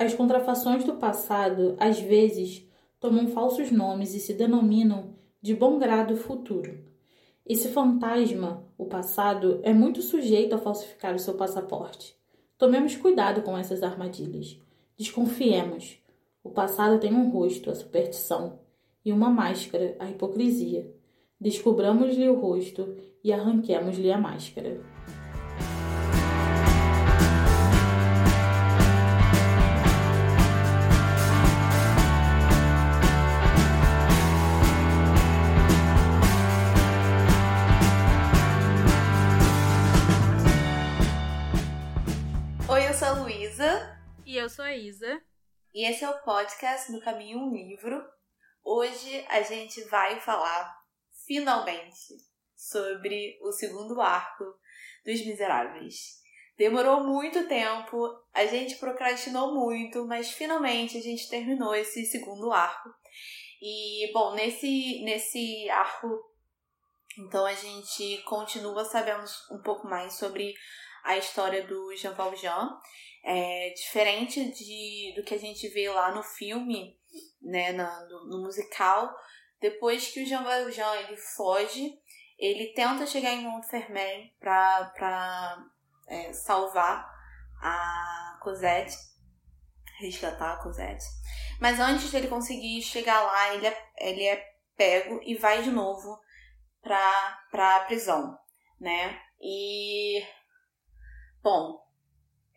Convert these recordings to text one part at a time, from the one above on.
As contrafações do passado, às vezes, tomam falsos nomes e se denominam de bom grado futuro. Esse fantasma, o passado, é muito sujeito a falsificar o seu passaporte. Tomemos cuidado com essas armadilhas. Desconfiemos. O passado tem um rosto, a superstição, e uma máscara, a hipocrisia. Descobramos-lhe o rosto e arranquemos-lhe a máscara. Eu sou a Isa. E esse é o podcast do Caminho Um Livro. Hoje a gente vai falar, finalmente, sobre o segundo arco dos Miseráveis. Demorou muito tempo, a gente procrastinou muito, mas finalmente a gente terminou esse segundo arco. E, bom, nesse, nesse arco, então a gente continua sabendo um pouco mais sobre a história do Jean Valjean. É, diferente de, do que a gente vê lá no filme, né, na, no, no musical, depois que o Jean Valjean ele foge, ele tenta chegar em Montfermeil para pra é, salvar a Cosette, resgatar a Cosette. Mas antes dele conseguir chegar lá, ele é, ele é pego e vai de novo pra, pra prisão, né? E Bom,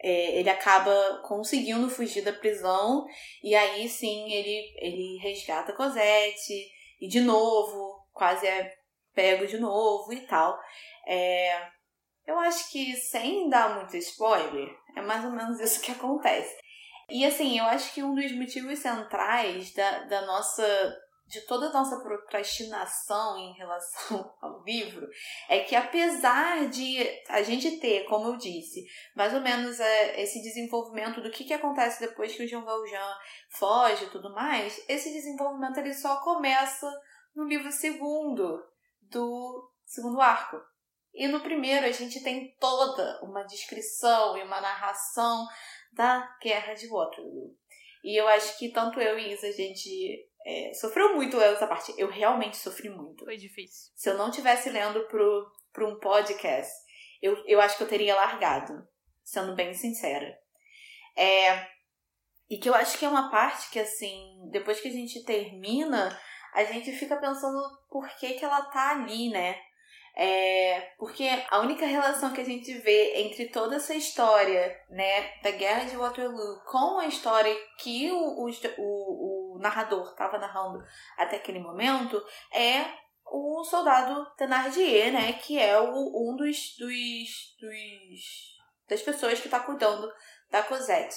é, ele acaba conseguindo fugir da prisão e aí sim ele, ele resgata Cosette e de novo, quase é pego de novo e tal. É, eu acho que sem dar muito spoiler, é mais ou menos isso que acontece. E assim, eu acho que um dos motivos centrais da, da nossa de toda a nossa procrastinação em relação ao livro é que apesar de a gente ter, como eu disse, mais ou menos é, esse desenvolvimento do que, que acontece depois que o Jean Valjean foge e tudo mais, esse desenvolvimento ele só começa no livro segundo do segundo arco. E no primeiro a gente tem toda uma descrição e uma narração da Guerra de Waterloo. E eu acho que tanto eu e Isa, a gente é, sofreu muito lendo essa parte. Eu realmente sofri muito. Foi difícil. Se eu não tivesse lendo pro, pro um podcast, eu, eu acho que eu teria largado, sendo bem sincera. É, e que eu acho que é uma parte que, assim, depois que a gente termina, a gente fica pensando por que, que ela tá ali, né? É, porque a única relação que a gente vê entre toda essa história, né, da Guerra de Waterloo com a história que o, o, narrador estava narrando até aquele momento é o soldado Thenardier, né, que é o, um dos, dos, dos das pessoas que está cuidando da Cosette.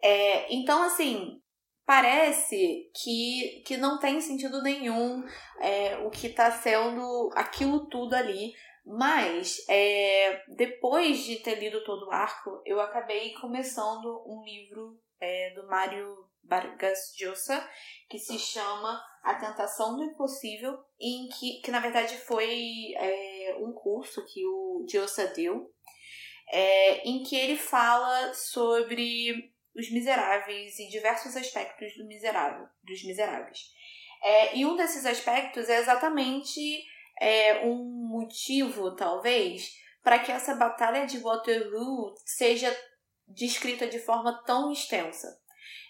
É, então, assim, parece que, que não tem sentido nenhum é, o que está sendo aquilo tudo ali. Mas, é, depois de ter lido todo o arco, eu acabei começando um livro é, do Mário Vargas Llosa, que se chama A Tentação do Impossível, em que, que na verdade foi é, um curso que o Llosa deu, é, em que ele fala sobre os miseráveis e diversos aspectos do miserável, dos miseráveis. É, e um desses aspectos é exatamente é, um motivo, talvez, para que essa batalha de Waterloo seja descrita de forma tão extensa.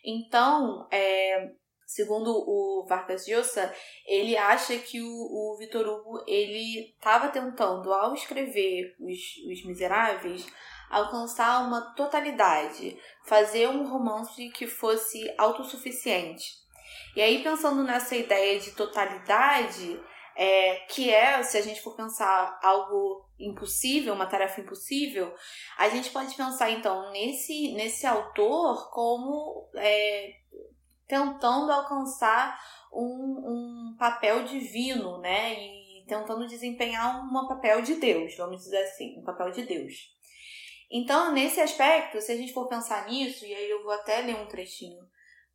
Então, é, segundo o Vargas Llosa, ele acha que o, o Vitor Hugo ele estava tentando, ao escrever os, os Miseráveis, alcançar uma totalidade, fazer um romance que fosse autossuficiente. E aí, pensando nessa ideia de totalidade, é, que é, se a gente for pensar algo impossível, uma tarefa impossível, a gente pode pensar então nesse, nesse autor como é, tentando alcançar um, um papel divino, né? E tentando desempenhar um papel de Deus, vamos dizer assim, um papel de Deus. Então, nesse aspecto, se a gente for pensar nisso, e aí eu vou até ler um trechinho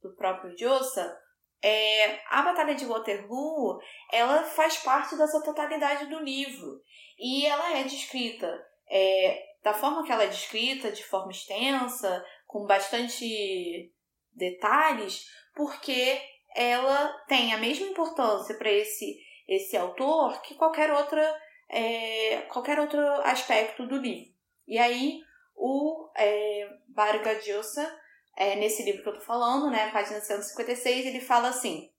do próprio Jossa, é, a Batalha de Waterloo, ela faz parte dessa totalidade do livro. E ela é descrita é, da forma que ela é descrita, de forma extensa, com bastante detalhes, porque ela tem a mesma importância para esse, esse autor que qualquer outra é, qualquer outro aspecto do livro. E aí o é, Llosa, é, nesse livro que eu tô falando, né, página 156, ele fala assim: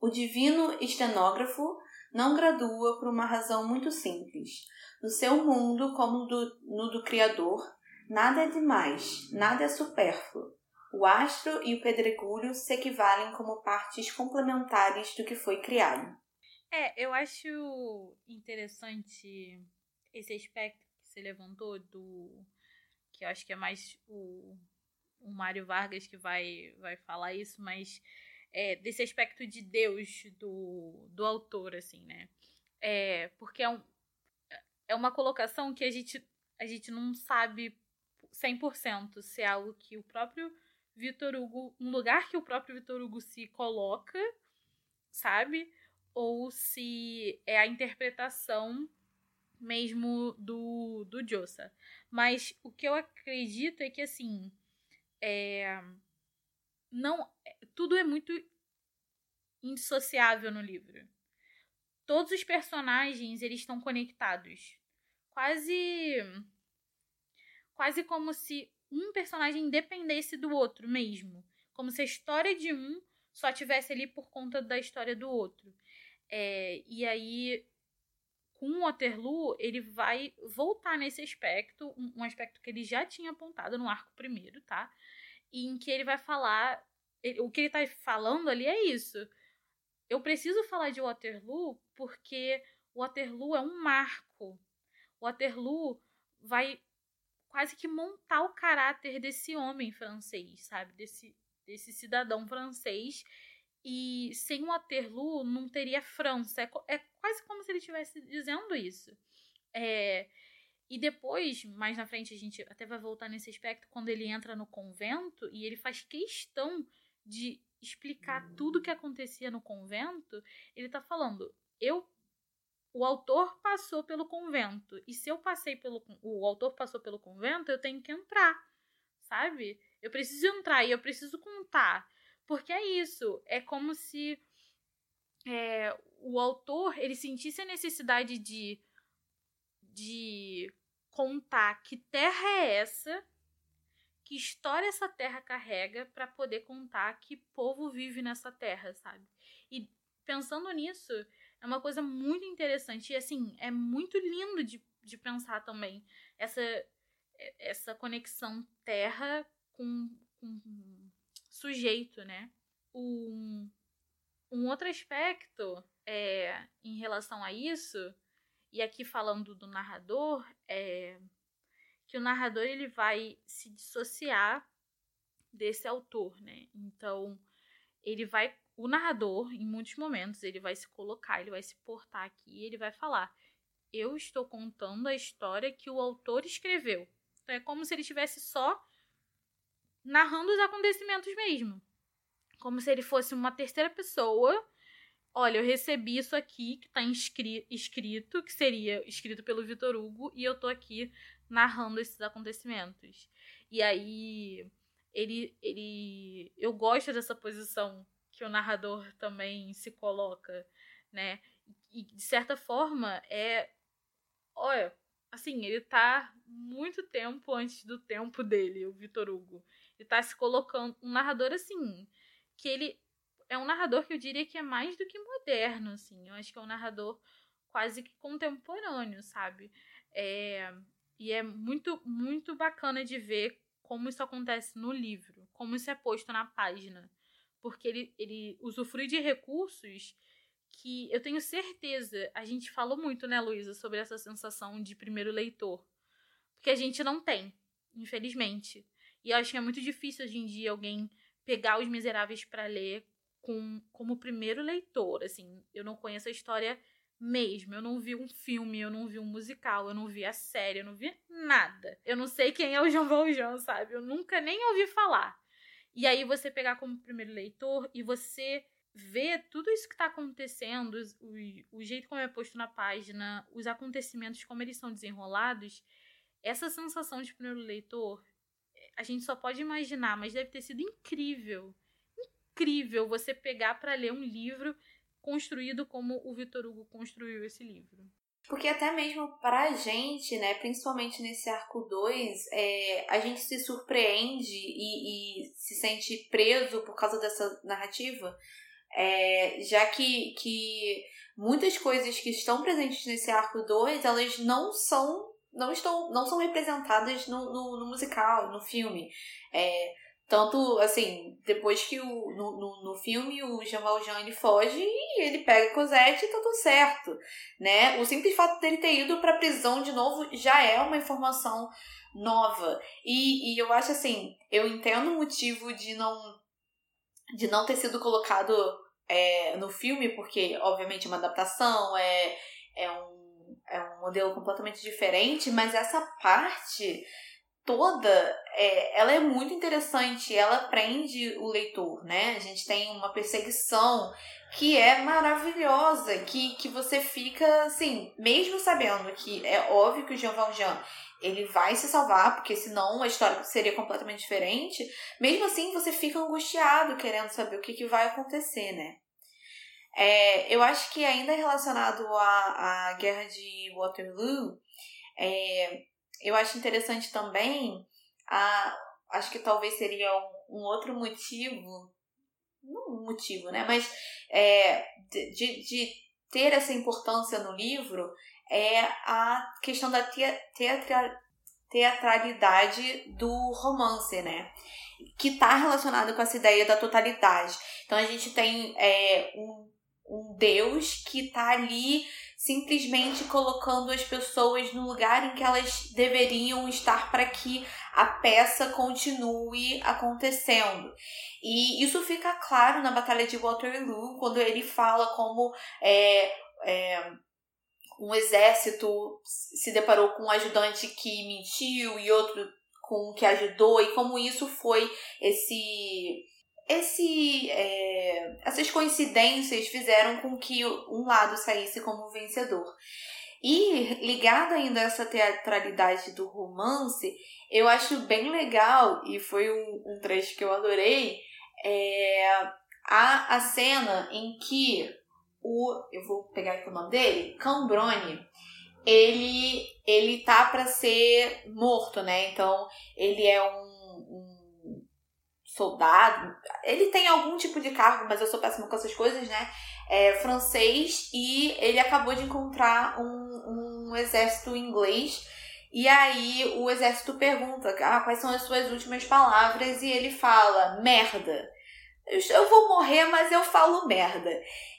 o divino estenógrafo não gradua por uma razão muito simples. No seu mundo, como do, no do Criador, nada é demais, nada é supérfluo. O astro e o pedregulho se equivalem como partes complementares do que foi criado. É, eu acho interessante esse aspecto que você levantou do. que eu acho que é mais o, o Mário Vargas que vai, vai falar isso, mas é, desse aspecto de Deus do, do autor, assim, né? É, porque é, um, é uma colocação que a gente, a gente não sabe 100% se é algo que o próprio Vitor Hugo, um lugar que o próprio Vitor Hugo se coloca, sabe? Ou se é a interpretação mesmo do, do Josa. Mas o que eu acredito é que, assim, é, não tudo é muito indissociável no livro. Todos os personagens eles estão conectados. Quase quase como se um personagem dependesse do outro mesmo, como se a história de um só tivesse ali por conta da história do outro. É, e aí com Waterloo, ele vai voltar nesse aspecto, um, um aspecto que ele já tinha apontado no arco primeiro, tá? Em que ele vai falar ele, o que ele tá falando ali é isso. Eu preciso falar de Waterloo porque Waterloo é um marco. Waterloo vai quase que montar o caráter desse homem francês, sabe? Desse, desse cidadão francês. E sem Waterloo não teria França. É, é quase como se ele estivesse dizendo isso. É, e depois, mais na frente, a gente até vai voltar nesse aspecto, quando ele entra no convento e ele faz questão de explicar tudo o que acontecia no convento, ele tá falando, eu o autor passou pelo convento e se eu passei pelo o autor passou pelo convento, eu tenho que entrar, sabe? Eu preciso entrar e eu preciso contar, porque é isso, é como se é, o autor ele sentisse a necessidade de de contar que terra é essa que história essa terra carrega para poder contar que povo vive nessa terra, sabe? E pensando nisso, é uma coisa muito interessante e assim, é muito lindo de, de pensar também essa essa conexão terra com, com sujeito, né? Um, um outro aspecto é, em relação a isso, e aqui falando do narrador, é que o narrador ele vai se dissociar desse autor, né? Então, ele vai o narrador, em muitos momentos, ele vai se colocar, ele vai se portar aqui ele vai falar: "Eu estou contando a história que o autor escreveu". Então, é como se ele estivesse só narrando os acontecimentos mesmo. Como se ele fosse uma terceira pessoa. Olha, eu recebi isso aqui que está escrito, que seria escrito pelo Vitor Hugo, e eu tô aqui narrando esses acontecimentos. E aí ele ele eu gosto dessa posição que o narrador também se coloca, né? E de certa forma é olha, assim, ele tá muito tempo antes do tempo dele, o Vitor Hugo. Ele tá se colocando um narrador assim, que ele é um narrador que eu diria que é mais do que moderno, assim. Eu acho que é um narrador quase que contemporâneo, sabe? É, e é muito, muito bacana de ver como isso acontece no livro, como isso é posto na página. Porque ele, ele usufrui de recursos que eu tenho certeza, a gente falou muito, né, Luísa, sobre essa sensação de primeiro leitor. Porque a gente não tem, infelizmente. E eu acho que é muito difícil hoje em dia alguém pegar Os Miseráveis para ler com, como primeiro leitor. Assim, eu não conheço a história mesmo. Eu não vi um filme, eu não vi um musical, eu não vi a série, eu não vi nada. Eu não sei quem é o Jean Valjean, sabe? Eu nunca nem ouvi falar. E aí você pegar como primeiro leitor e você ver tudo isso que está acontecendo, o, o jeito como é posto na página, os acontecimentos, como eles são desenrolados, essa sensação de primeiro leitor a gente só pode imaginar, mas deve ter sido incrível. Incrível você pegar para ler um livro construído como o Vitor Hugo construiu esse livro. Porque até mesmo pra gente, né, principalmente nesse arco 2, é, a gente se surpreende e, e, se sente preso por causa dessa narrativa, é, já que, que muitas coisas que estão presentes nesse arco 2, elas não são não estão não são representadas no, no, no musical, no filme. É, tanto, assim, depois que o, no, no, no filme o Jean Valjean ele foge e ele pega Cosette e tá tudo certo, né? O simples fato dele ter ido pra prisão de novo já é uma informação nova. E, e eu acho assim, eu entendo o motivo de não, de não ter sido colocado é, no filme, porque obviamente é uma adaptação, é, é, um, é um modelo completamente diferente, mas essa parte toda, é, ela é muito interessante, ela prende o leitor, né? A gente tem uma perseguição que é maravilhosa, que, que você fica, assim, mesmo sabendo que é óbvio que o Jean Valjean ele vai se salvar, porque senão a história seria completamente diferente, mesmo assim você fica angustiado querendo saber o que, que vai acontecer, né? É, eu acho que ainda relacionado à, à guerra de Waterloo, é, eu acho interessante também, a, acho que talvez seria um, um outro motivo, não um motivo, né? Mas é, de, de ter essa importância no livro é a questão da teatra, teatralidade do romance, né? Que está relacionada com essa ideia da totalidade. Então a gente tem é, um, um Deus que está ali simplesmente colocando as pessoas no lugar em que elas deveriam estar para que a peça continue acontecendo. E isso fica claro na Batalha de Waterloo, quando ele fala como é, é, um exército se deparou com um ajudante que mentiu e outro com que ajudou, e como isso foi esse esse, é, essas coincidências fizeram com que um lado saísse como vencedor. E ligado ainda a essa teatralidade do romance, eu acho bem legal, e foi um, um trecho que eu adorei, é, a, a cena em que o. Eu vou pegar aqui o nome dele, Cambrone. Ele, ele tá para ser morto, né? Então, ele é um soldado. Ele tem algum tipo de cargo, mas eu sou péssima com essas coisas, né? É francês e ele acabou de encontrar um, um exército inglês. E aí o exército pergunta: ah, quais são as suas últimas palavras? E ele fala: merda. Eu vou morrer, mas eu falo merda.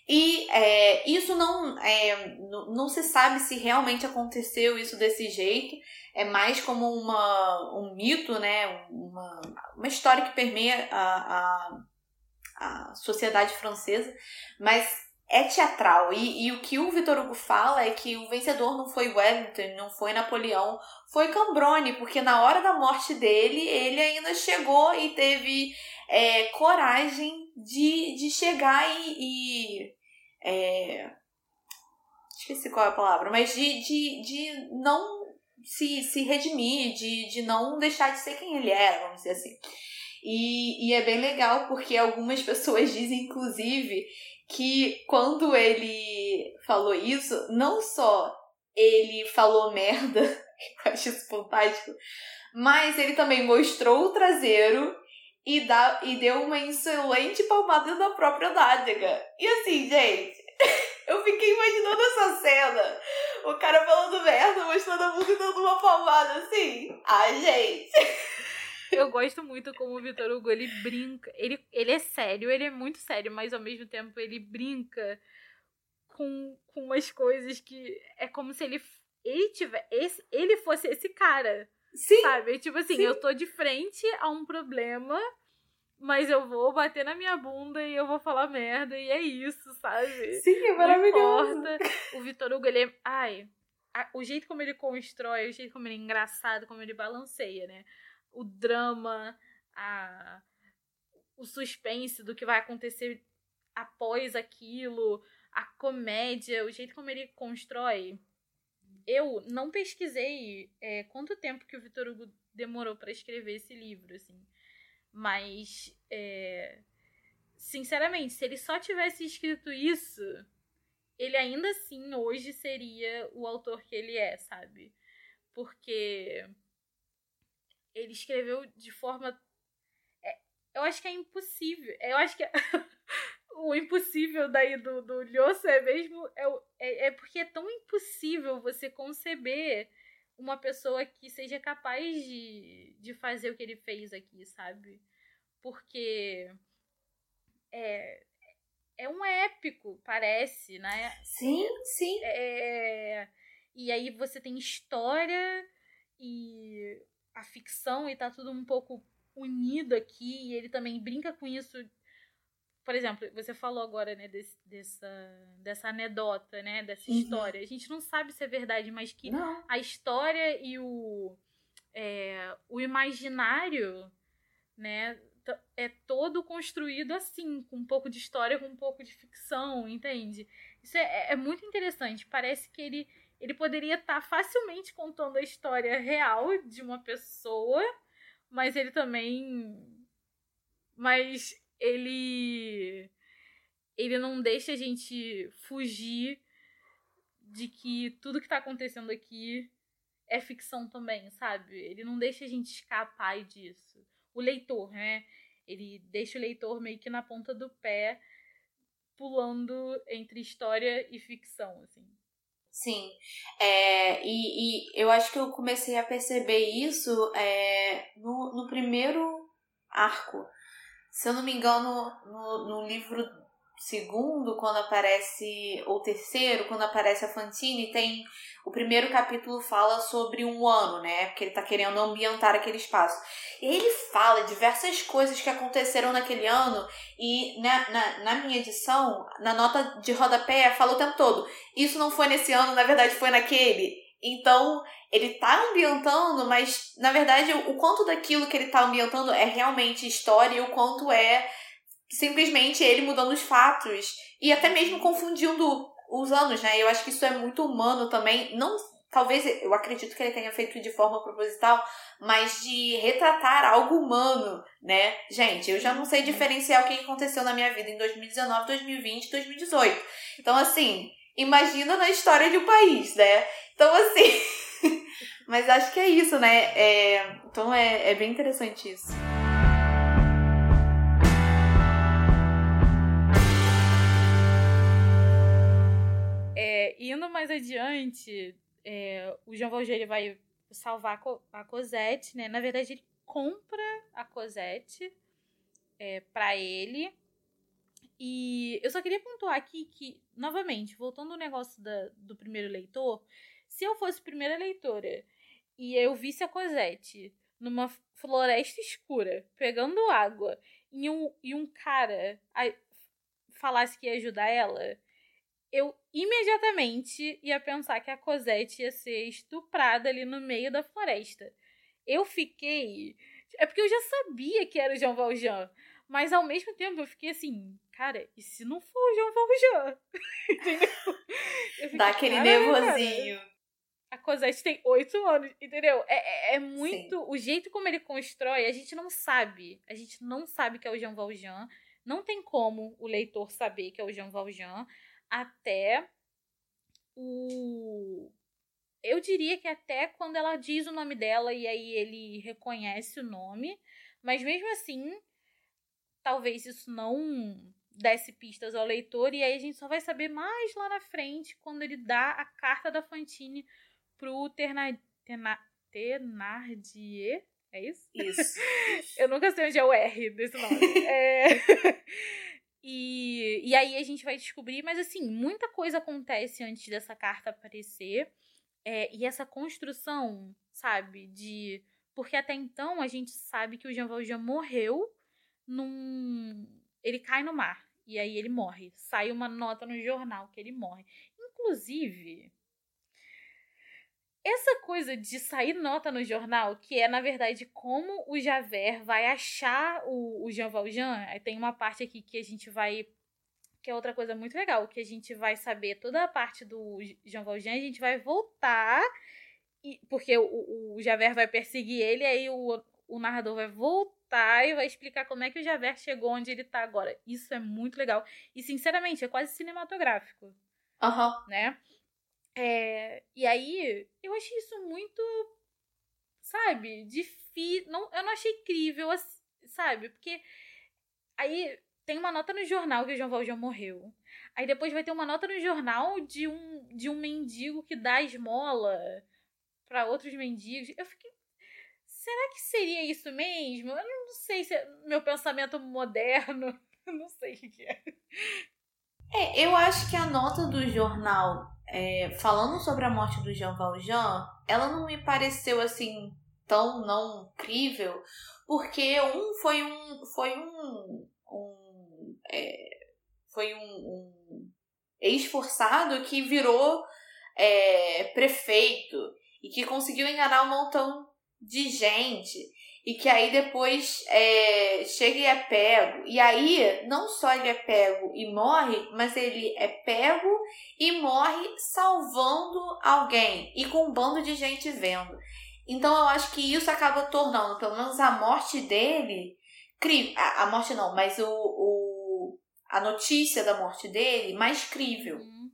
E é, isso não, é, não se sabe se realmente aconteceu isso desse jeito é mais como uma, um mito, né? Uma, uma história que permeia a, a, a sociedade francesa, mas é teatral. E, e o que o Vitor Hugo fala é que o vencedor não foi Wellington, não foi Napoleão, foi Cambrone, porque na hora da morte dele, ele ainda chegou e teve é, coragem de, de chegar e. e é, esqueci qual é a palavra, mas de, de, de não se, se redimir, de, de não deixar de ser quem ele era, vamos dizer assim. E, e é bem legal porque algumas pessoas dizem, inclusive, que quando ele falou isso, não só ele falou merda, eu acho isso fantástico, mas ele também mostrou o traseiro e, dá, e deu uma insolente palmada na própria nádega. E assim, gente, eu fiquei imaginando essa cena. O cara falando merda, mostrando a bunda e dando uma palmada assim. Ai, gente. Eu gosto muito como o Vitor Hugo, ele brinca. Ele, ele é sério, ele é muito sério, mas ao mesmo tempo ele brinca com, com umas coisas que é como se ele, ele, tiver, esse, ele fosse esse cara. Sim. Sabe? Tipo assim, Sim. eu tô de frente a um problema mas eu vou bater na minha bunda e eu vou falar merda, e é isso, sabe? Sim, é maravilhoso. Não importa. O Vitor Hugo, ele é. Ai, a, o jeito como ele constrói, o jeito como ele é engraçado, como ele balanceia, né? O drama, a, o suspense do que vai acontecer após aquilo, a comédia, o jeito como ele constrói. Eu não pesquisei é, quanto tempo que o Vitor Hugo demorou para escrever esse livro, assim. Mas, é, sinceramente, se ele só tivesse escrito isso, ele ainda assim hoje seria o autor que ele é, sabe? Porque ele escreveu de forma. É, eu acho que é impossível. Eu acho que o impossível daí do, do Lyoso é mesmo. É, é, é porque é tão impossível você conceber uma pessoa que seja capaz de, de fazer o que ele fez aqui, sabe? Porque é, é um épico, parece, né? Sim, sim. É, e aí você tem história e a ficção e tá tudo um pouco unido aqui. E ele também brinca com isso. Por exemplo, você falou agora, né, desse, dessa, dessa anedota, né, dessa uhum. história. A gente não sabe se é verdade, mas que não. a história e o, é, o imaginário, né, é todo construído assim, com um pouco de história, com um pouco de ficção, entende? Isso é, é muito interessante. Parece que ele, ele poderia estar tá facilmente contando a história real de uma pessoa, mas ele também. Mas ele. Ele não deixa a gente fugir de que tudo que está acontecendo aqui é ficção também, sabe? Ele não deixa a gente escapar disso o leitor, né? Ele deixa o leitor meio que na ponta do pé, pulando entre história e ficção, assim. Sim, é, e, e eu acho que eu comecei a perceber isso é, no, no primeiro arco. Se eu não me engano, no, no livro segundo, quando aparece, ou terceiro, quando aparece a Fantine, tem. O primeiro capítulo fala sobre um ano, né? Porque ele tá querendo ambientar aquele espaço. E ele fala diversas coisas que aconteceram naquele ano, e na, na, na minha edição, na nota de rodapé, fala o tempo todo. Isso não foi nesse ano, na verdade foi naquele. Então, ele tá ambientando, mas na verdade o quanto daquilo que ele tá ambientando é realmente história e o quanto é simplesmente ele mudando os fatos e até mesmo confundindo os anos, né? Eu acho que isso é muito humano também, não talvez eu acredito que ele tenha feito de forma proposital, mas de retratar algo humano, né? Gente, eu já não sei diferenciar o que aconteceu na minha vida em 2019, 2020, 2018. Então assim, imagina na história de um país, né? Então assim, mas acho que é isso, né? É, então é, é bem interessante isso. indo mais adiante, é, o Jean Valjean ele vai salvar a Cosette, né? Na verdade, ele compra a Cosette é, para ele. E eu só queria pontuar aqui que, novamente, voltando ao negócio da, do primeiro leitor, se eu fosse primeira leitora e eu visse a Cosette numa floresta escura, pegando água, e um, e um cara falasse que ia ajudar ela, eu imediatamente ia pensar que a Cosette ia ser estuprada ali no meio da floresta. Eu fiquei. É porque eu já sabia que era o Jean Valjean. Mas ao mesmo tempo eu fiquei assim, cara, e se não for o Jean Valjean? entendeu? Fiquei, Dá aquele nervosinho. a Cosette tem oito anos, entendeu? É, é, é muito. Sim. O jeito como ele constrói, a gente não sabe. A gente não sabe que é o Jean Valjean. Não tem como o leitor saber que é o Jean Valjean até o. Eu diria que até quando ela diz o nome dela e aí ele reconhece o nome, mas mesmo assim, talvez isso não desse pistas ao leitor e aí a gente só vai saber mais lá na frente quando ele dá a carta da Fantine pro Terna... Terna... Thenardier. É isso? Isso. Eu nunca sei onde é o R desse nome. é... E, e aí a gente vai descobrir, mas assim, muita coisa acontece antes dessa carta aparecer. É, e essa construção, sabe, de. Porque até então a gente sabe que o Jean Valjean morreu num. Ele cai no mar. E aí ele morre. Sai uma nota no jornal que ele morre. Inclusive, essa coisa de sair nota no jornal, que é, na verdade, como o Javert vai achar o, o Jean Valjean, tem uma parte aqui que a gente vai. Que é outra coisa muito legal, que a gente vai saber toda a parte do Jean Valjean, a gente vai voltar e, porque o, o Javert vai perseguir ele, aí o, o narrador vai voltar e vai explicar como é que o Javert chegou onde ele tá agora. Isso é muito legal. E, sinceramente, é quase cinematográfico. Aham. Uhum. Né? É, e aí, eu achei isso muito, sabe, difícil. Não, eu não achei incrível, sabe? Porque aí tem uma nota no jornal que o João Valjean morreu. Aí depois vai ter uma nota no jornal de um, de um mendigo que dá esmola para outros mendigos. Eu fiquei. Será que seria isso mesmo? Eu não sei se é meu pensamento moderno. Não sei o que é. É, eu acho que a nota do jornal é, falando sobre a morte do Jean Valjean, ela não me pareceu assim tão não crível, porque um foi um foi um, um é, foi um, um esforçado que virou é, prefeito e que conseguiu enganar um montão de gente e que aí depois é, chega e é pego. E aí, não só ele é pego e morre, mas ele é pego e morre salvando alguém e com um bando de gente vendo. Então eu acho que isso acaba tornando, pelo menos a morte dele, a, a morte não, mas o, o, a notícia da morte dele mais crível. Uhum.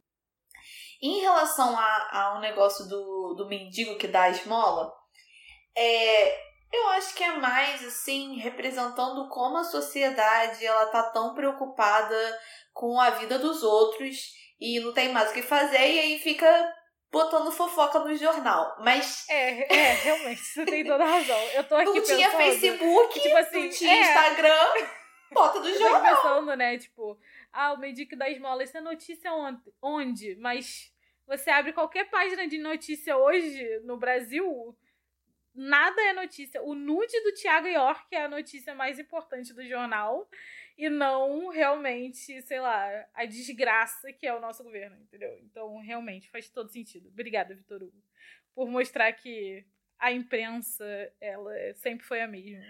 Em relação a, ao negócio do, do mendigo que dá a esmola, é, eu acho que é mais assim representando como a sociedade ela tá tão preocupada com a vida dos outros e não tem mais o que fazer e aí fica botando fofoca no jornal. Mas é, é realmente você tem toda a razão. Eu tô aqui não pensando, tinha Facebook, tipo assim, não tinha é, Instagram, bota do jornal. Eu tô pensando, né, tipo, ah, o Medic da esmola, isso é notícia? Onde? Mas você abre qualquer página de notícia hoje no Brasil, nada é notícia. O nude do Thiago York é a notícia mais importante do jornal e não realmente, sei lá, a desgraça que é o nosso governo, entendeu? Então, realmente, faz todo sentido. Obrigada, Vitor Hugo, por mostrar que a imprensa, ela sempre foi a mesma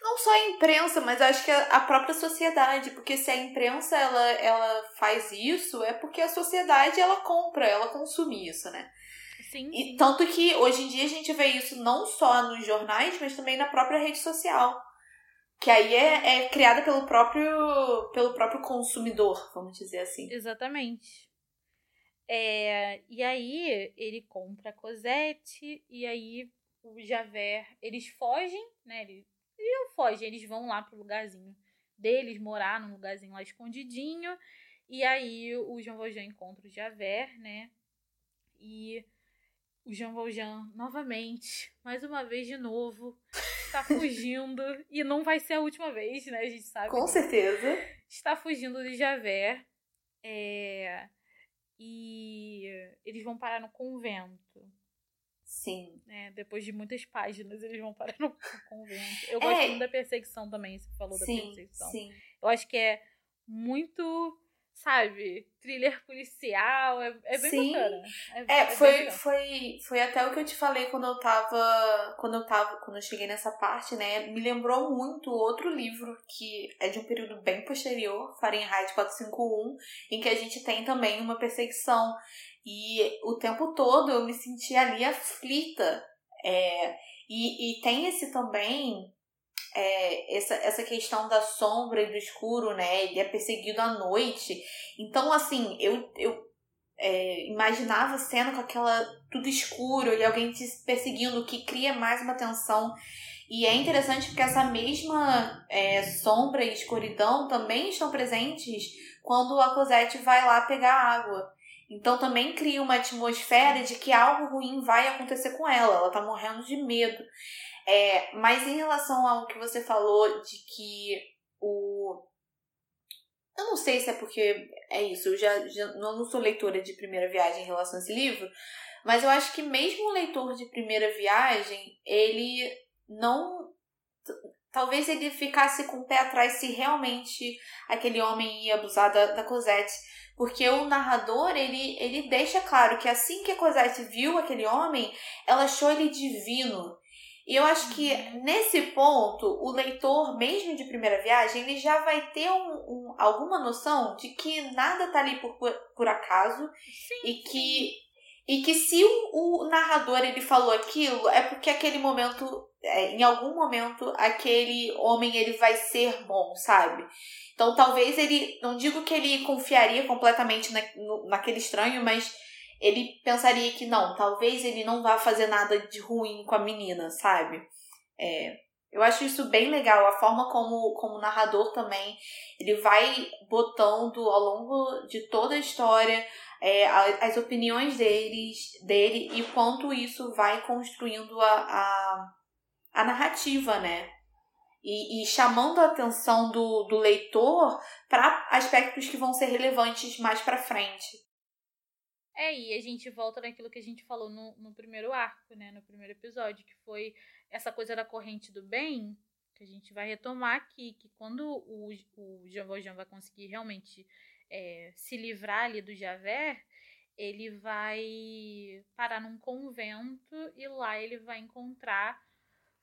não só a imprensa, mas acho que a própria sociedade, porque se a imprensa ela, ela faz isso, é porque a sociedade ela compra, ela consome isso, né? Sim, e tanto que hoje em dia a gente vê isso não só nos jornais, mas também na própria rede social. Que aí é, é criada pelo próprio, pelo próprio consumidor, vamos dizer assim. Exatamente. É, e aí ele compra a Cosette, e aí o Javert, eles fogem, né? Eles, eles não fogem, eles vão lá pro lugarzinho deles, morar num lugarzinho lá escondidinho. E aí o Jean Valjean encontra o Javert, né? E o Jean Valjean, novamente, mais uma vez de novo, está fugindo. e não vai ser a última vez, né? A gente sabe. Com certeza. Está fugindo de Javert. É... E eles vão parar no convento. Sim. É, depois de muitas páginas, eles vão parar no convento. Eu gosto é... muito da perseguição também, você falou sim, da perseguição. Sim. Eu acho que é muito sabe, thriller policial, é, é bem Sim. bacana. É, é, é foi, foi, foi até o que eu te falei quando eu tava, quando eu tava, quando eu cheguei nessa parte, né, me lembrou muito outro livro que é de um período bem posterior, Fahrenheit 451, em que a gente tem também uma perseguição e o tempo todo eu me senti ali aflita, é, e, e tem esse também é, essa, essa questão da sombra e do escuro, né? Ele é perseguido à noite. Então, assim, eu, eu é, imaginava cena com aquela tudo escuro e alguém te perseguindo, que cria mais uma tensão. E é interessante porque essa mesma é, sombra e escuridão também estão presentes quando a Cosette vai lá pegar água. Então também cria uma atmosfera de que algo ruim vai acontecer com ela. Ela tá morrendo de medo. É, mas em relação ao que você falou de que o. Eu não sei se é porque é isso, eu já, já não sou leitora de primeira viagem em relação a esse livro, mas eu acho que mesmo o leitor de primeira viagem, ele não. Talvez ele ficasse com o pé atrás se realmente aquele homem ia abusar da, da Cosette. Porque o narrador, ele, ele deixa claro que assim que a Cosette viu aquele homem, ela achou ele divino. E eu acho que uhum. nesse ponto, o leitor, mesmo de primeira viagem, ele já vai ter um, um, alguma noção de que nada tá ali por, por, acaso sim, e que E que se o, o narrador ele falou aquilo, é porque aquele momento, é, em algum momento, aquele homem ele vai ser bom, sabe? Então talvez ele, não digo que ele confiaria completamente na, no, naquele estranho, mas ele pensaria que não, talvez ele não vá fazer nada de ruim com a menina, sabe? É, eu acho isso bem legal, a forma como, como o narrador também, ele vai botando ao longo de toda a história é, as opiniões deles, dele e quanto isso vai construindo a, a, a narrativa, né? E, e, chamando a atenção do, do leitor para aspectos que vão ser relevantes mais para frente. É, e a gente volta naquilo que a gente falou no, no primeiro arco, né? No primeiro episódio, que foi essa coisa da corrente do bem, que a gente vai retomar aqui, que quando o, o Jean Valjean vai conseguir realmente é, se livrar ali do Javert, ele vai parar num convento e lá ele vai encontrar.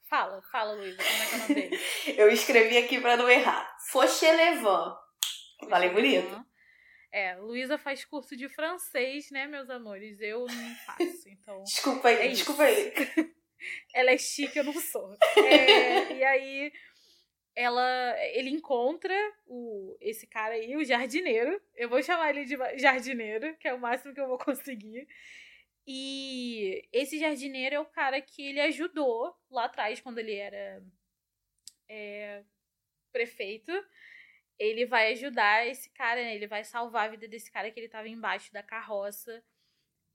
Fala, fala, Luísa, como é que é o nome dele? Eu escrevi aqui para não errar. Fauchelevent. Falei bonito. É, Luísa faz curso de francês, né, meus amores? Eu não faço, então. desculpa aí, é desculpa aí. Ela é chique, eu não sou. É, e aí ela ele encontra o esse cara aí, o jardineiro. Eu vou chamar ele de jardineiro, que é o máximo que eu vou conseguir. E esse jardineiro é o cara que ele ajudou lá atrás, quando ele era é, prefeito. Ele vai ajudar esse cara, né? ele vai salvar a vida desse cara que ele tava embaixo da carroça.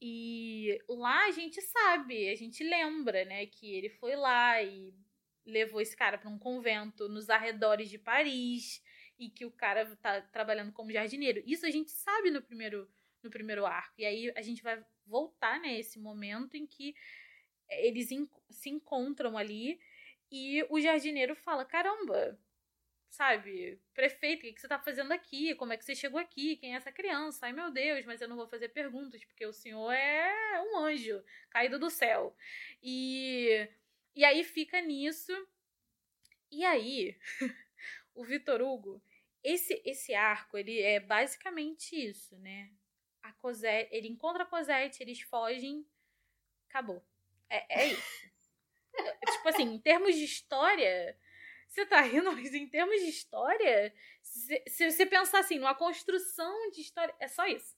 E lá a gente sabe, a gente lembra, né, que ele foi lá e levou esse cara para um convento nos arredores de Paris e que o cara tá trabalhando como jardineiro. Isso a gente sabe no primeiro no primeiro arco. E aí a gente vai voltar nesse né, momento em que eles se encontram ali e o jardineiro fala: "Caramba, sabe? Prefeito, o que você tá fazendo aqui? Como é que você chegou aqui? Quem é essa criança? Ai, meu Deus, mas eu não vou fazer perguntas, porque o senhor é um anjo caído do céu. E, e aí fica nisso. E aí, o Vitor Hugo, esse, esse arco, ele é basicamente isso, né? A Cosette, ele encontra a Cosette, eles fogem, acabou. É, é isso. tipo assim, em termos de história, você tá rindo, mas em termos de história, se, você pensar assim, numa construção de história, é só isso.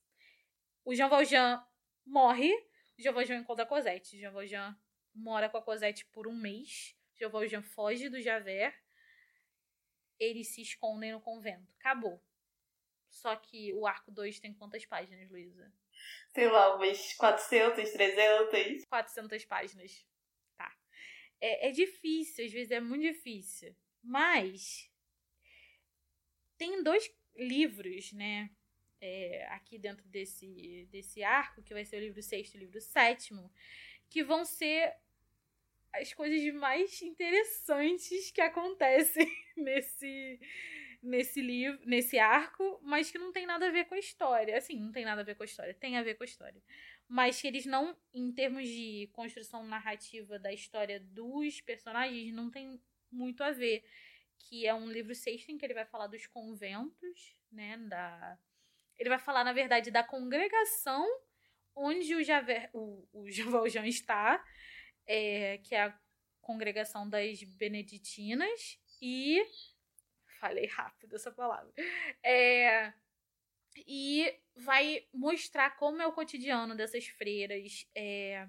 O Jean Valjean morre, o Jean Valjean encontra a Cosette. O Jean Valjean mora com a Cosette por um mês. O Jean Valjean foge do Javert. Eles se escondem no convento. Acabou. Só que o arco 2 tem quantas páginas, Luísa? Sei lá, umas 400, 300. 400 páginas. Tá. É, é difícil, às vezes é muito difícil. Mas tem dois livros, né? É, aqui dentro desse, desse arco, que vai ser o livro sexto e o livro sétimo, que vão ser as coisas mais interessantes que acontecem nesse nesse livro, nesse arco, mas que não tem nada a ver com a história. Assim, não tem nada a ver com a história, tem a ver com a história. Mas que eles não, em termos de construção narrativa da história dos personagens, não tem muito a ver, que é um livro sexto em que ele vai falar dos conventos, né, da ele vai falar na verdade da congregação onde o Javer, o, o Valjean está, é, que é a congregação das beneditinas e falei rápido essa palavra. É, e vai mostrar como é o cotidiano dessas freiras, é,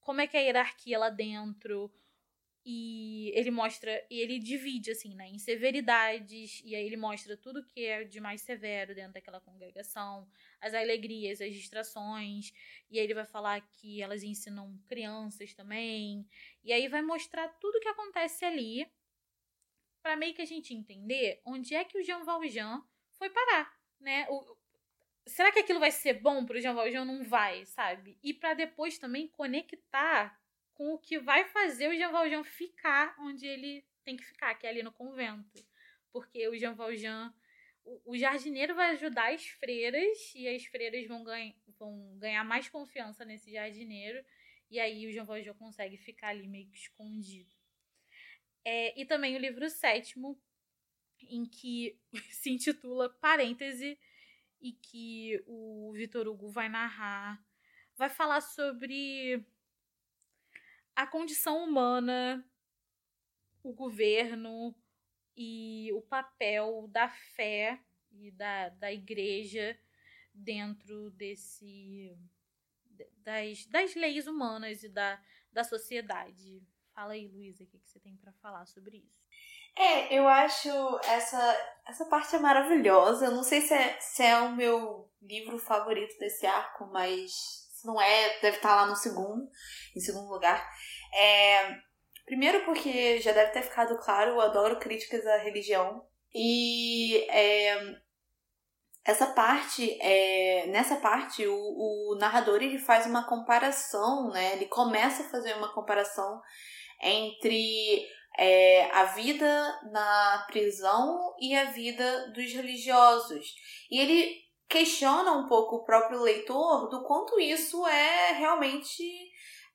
como é que é a hierarquia lá dentro, e ele mostra, e ele divide, assim, né, em severidades, e aí ele mostra tudo que é de mais severo dentro daquela congregação, as alegrias, as distrações, e aí ele vai falar que elas ensinam crianças também, e aí vai mostrar tudo que acontece ali, para meio que a gente entender onde é que o Jean Valjean foi parar, né? O, será que aquilo vai ser bom pro Jean Valjean? Não vai, sabe? E para depois também conectar com o que vai fazer o Jean Valjean ficar onde ele tem que ficar, que é ali no convento. Porque o Jean Valjean, o, jardineiro vai ajudar as freiras e as freiras vão, ganha, vão ganhar mais confiança nesse jardineiro. E aí o Jean Valjean consegue ficar ali meio que escondido. É, e também o livro sétimo, em que se intitula Parêntese, e que o Vitor Hugo vai narrar vai falar sobre a condição humana, o governo e o papel da fé e da, da igreja dentro desse das, das leis humanas e da, da sociedade. Fala aí, Luísa, o que, você tem para falar sobre isso? É, eu acho essa, essa parte é maravilhosa. Eu não sei se é, se é o meu livro favorito desse arco, mas se não é, deve estar lá no segundo, em segundo lugar. É, primeiro porque já deve ter ficado claro, eu adoro críticas à religião. E é, essa parte, é, nessa parte, o, o narrador ele faz uma comparação, né? Ele começa a fazer uma comparação entre é, a vida na prisão e a vida dos religiosos. E ele questiona um pouco o próprio leitor do quanto isso é realmente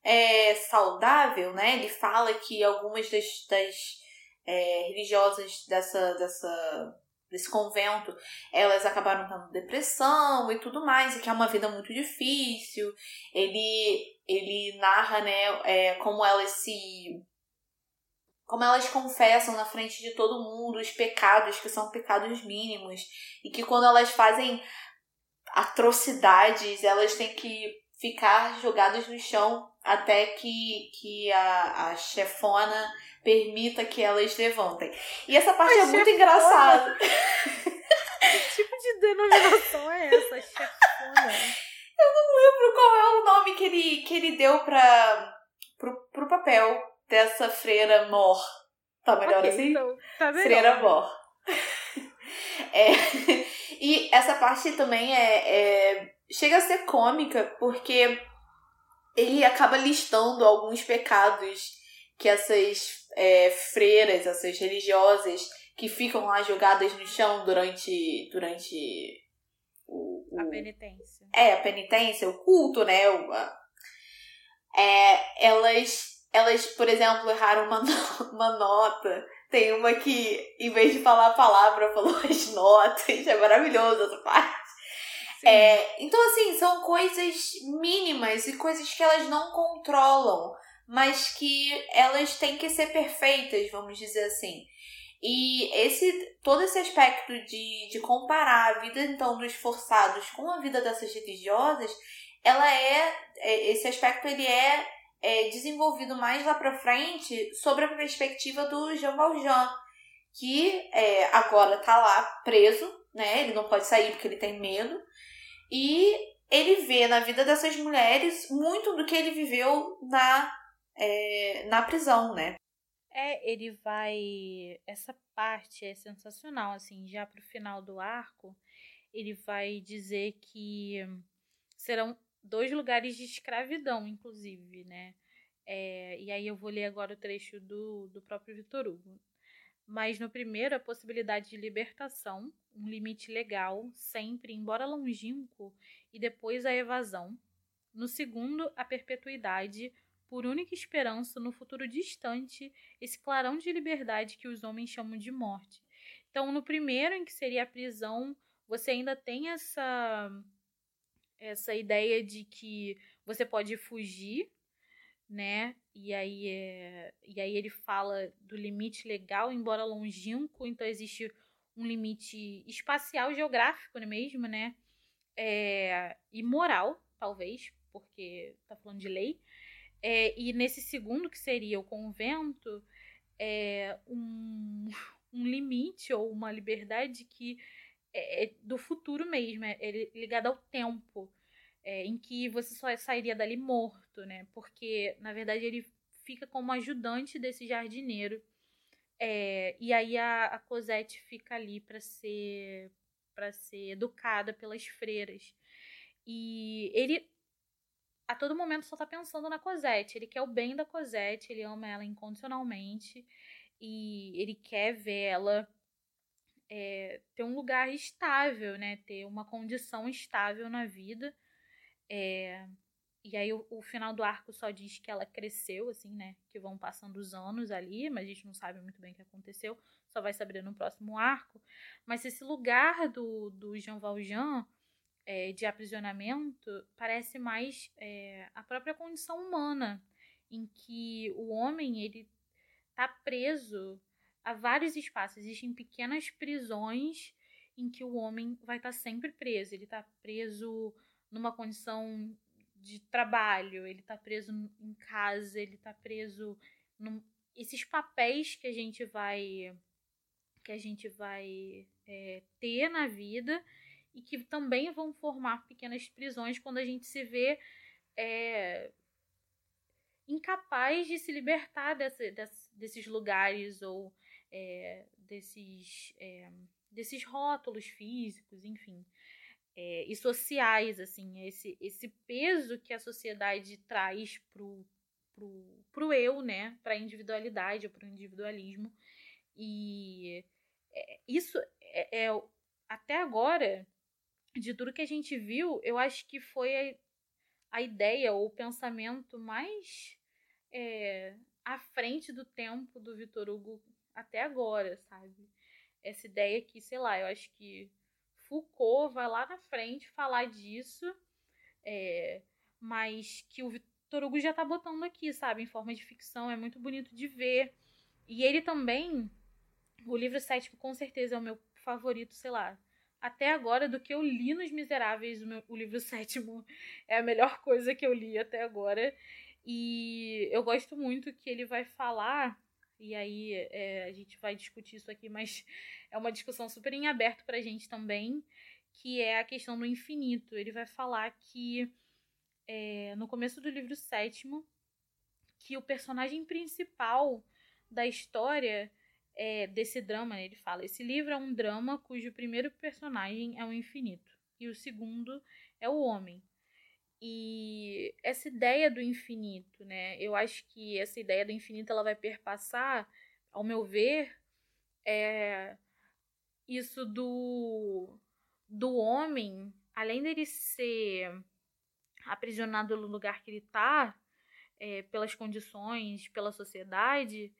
é, saudável, né? Ele fala que algumas das, das é, religiosas dessa, dessa desse convento, elas acabaram tendo depressão e tudo mais, e que é uma vida muito difícil. Ele, ele narra, né, é, como elas se. Como elas confessam na frente de todo mundo os pecados, que são pecados mínimos, e que quando elas fazem atrocidades, elas têm que ficar jogadas no chão até que, que a, a chefona permita que elas levantem. E essa parte é muito engraçada. que tipo de denominação é essa, chefona? Eu não lembro qual é o nome que ele, que ele deu pra, pro, pro papel dessa freira mor. Tá melhor okay, assim? Então, tá melhor. Freira mor. é, e essa parte também é, é chega a ser cômica porque ele acaba listando alguns pecados que essas é, freiras, essas religiosas que ficam lá jogadas no chão durante durante o, o, a penitência. É, a penitência, o culto, né? O, a, é, elas, elas, por exemplo, erraram uma, uma nota. Tem uma que, em vez de falar a palavra, falou as notas. É maravilhoso essa parte. É, então, assim, são coisas mínimas e coisas que elas não controlam, mas que elas têm que ser perfeitas, vamos dizer assim. E esse todo esse aspecto de, de comparar a vida então dos forçados com a vida dessas religiosas, ela é, é esse aspecto ele é, é desenvolvido mais lá para frente sobre a perspectiva do Jean Valjean, que é, agora tá lá preso, né? Ele não pode sair porque ele tem medo. E ele vê na vida dessas mulheres muito do que ele viveu na, é, na prisão, né? É, ele vai. Essa parte é sensacional, assim, já pro final do arco, ele vai dizer que serão dois lugares de escravidão, inclusive, né? É, e aí eu vou ler agora o trecho do, do próprio Vitor Hugo. Mas no primeiro, a possibilidade de libertação, um limite legal, sempre, embora longínquo, e depois a evasão. No segundo, a perpetuidade, por única esperança no futuro distante, esse clarão de liberdade que os homens chamam de morte. Então, no primeiro, em que seria a prisão, você ainda tem essa essa ideia de que você pode fugir né? E aí, é, e aí ele fala do limite legal, embora longínquo, então existe um limite espacial, geográfico mesmo, né? É, e moral, talvez, porque tá falando de lei. É, e nesse segundo, que seria o convento, é um, um limite ou uma liberdade que é, é do futuro mesmo, é, é ligada ao tempo é, em que você só sairia dali morto, né? Porque, na verdade, ele fica como ajudante desse jardineiro. É, e aí a, a Cosette fica ali para ser para ser educada pelas freiras. E ele a todo momento só tá pensando na Cosette. Ele quer o bem da Cosette, ele ama ela incondicionalmente e ele quer ver ela é, ter um lugar estável, né? Ter uma condição estável na vida. É, e aí o, o, final do arco só diz que ela cresceu, assim, né? Que vão passando os anos ali, mas a gente não sabe muito bem o que aconteceu, só vai saber no próximo arco. Mas esse lugar do, do Jean Valjean é, de aprisionamento parece mais é, a própria condição humana, em que o homem ele está preso a vários espaços. Existem pequenas prisões em que o homem vai estar tá sempre preso. Ele está preso numa condição de trabalho, ele está preso em casa, ele está preso num... esses papéis que a gente vai que a gente vai é, ter na vida e que também vão formar pequenas prisões quando a gente se vê é, incapaz de se libertar desse, desse, desses lugares ou é, desses, é, desses rótulos físicos, enfim, é, e sociais, assim, esse, esse peso que a sociedade traz pro, pro, pro eu, né, para a individualidade ou para o individualismo, e é, isso é, é, até agora de tudo que a gente viu, eu acho que foi a, a ideia ou o pensamento mais é, à frente do tempo do Vitor Hugo até agora, sabe? Essa ideia que, sei lá, eu acho que Foucault vai lá na frente falar disso, é, mas que o Vitor Hugo já tá botando aqui, sabe? Em forma de ficção, é muito bonito de ver. E ele também, o livro sétimo com certeza é o meu favorito, sei lá, até agora do que eu li nos Miseráveis, o, meu, o livro sétimo é a melhor coisa que eu li até agora. E eu gosto muito que ele vai falar, e aí é, a gente vai discutir isso aqui, mas é uma discussão super em aberto pra gente também, que é a questão do infinito. Ele vai falar que é, no começo do livro sétimo, que o personagem principal da história é, desse drama, ele fala: esse livro é um drama cujo primeiro personagem é o infinito e o segundo é o homem. E essa ideia do infinito, né? Eu acho que essa ideia do infinito ela vai perpassar, ao meu ver, é isso do do homem, além dele ser aprisionado no lugar que ele está, é, pelas condições, pela sociedade,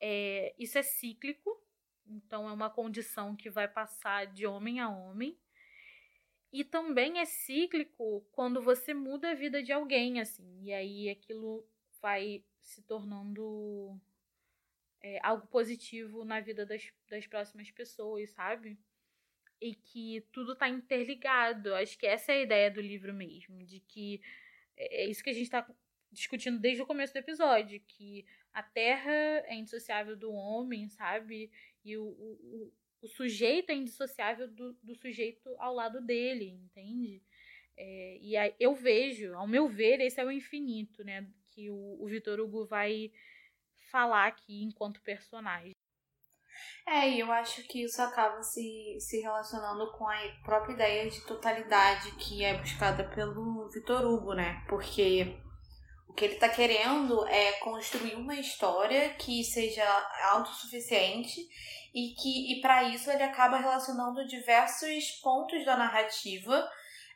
é, isso é cíclico, então é uma condição que vai passar de homem a homem. E também é cíclico quando você muda a vida de alguém, assim, e aí aquilo vai se tornando é, algo positivo na vida das, das próximas pessoas, sabe? E que tudo tá interligado. Acho que essa é a ideia do livro mesmo, de que é, é isso que a gente tá discutindo desde o começo do episódio, que a terra é indissociável do homem, sabe? E o, o, o sujeito é indissociável do, do sujeito ao lado dele, entende? É, e aí eu vejo, ao meu ver, esse é o infinito, né? Que o, o Vitor Hugo vai falar aqui enquanto personagem. É, e eu acho que isso acaba se, se relacionando com a própria ideia de totalidade que é buscada pelo Vitor Hugo, né? Porque que ele está querendo é construir uma história que seja autossuficiente e que e para isso ele acaba relacionando diversos pontos da narrativa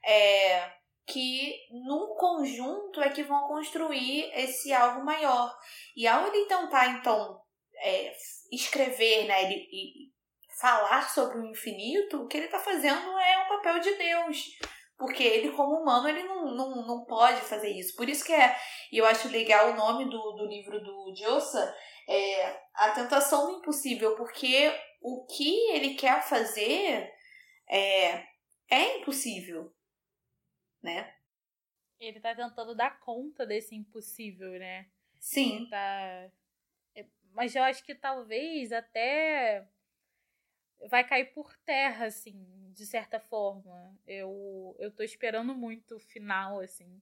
é, que num conjunto é que vão construir esse algo maior. E ao ele tentar então é, escrever, né, ele, e falar sobre o infinito, o que ele está fazendo é o papel de Deus porque ele, como humano, ele não, não, não pode fazer isso. Por isso que é. E eu acho legal o nome do, do livro do Jossa, é A Tentação do Impossível, porque o que ele quer fazer é, é impossível, né? Ele tá tentando dar conta desse impossível, né? Sim. tá... É, mas eu acho que talvez até vai cair por terra, assim, de certa forma. Eu, eu tô esperando muito o final, assim,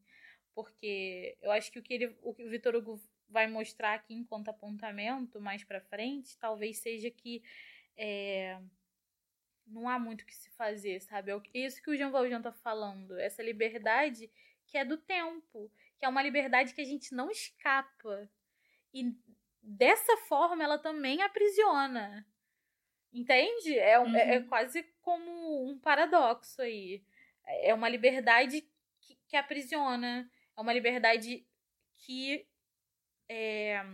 porque eu acho que o que, ele, o, o Vitor Hugo vai mostrar aqui enquanto apontamento mais para frente, talvez seja que é, não há muito o que se fazer, sabe? É isso que o Jean Valjean tá falando, essa liberdade que é do tempo, que é uma liberdade que a gente não escapa. E dessa forma ela também aprisiona. Entende? É, uhum. é, é, quase como um paradoxo aí. É uma liberdade que, que aprisiona. É uma liberdade que é,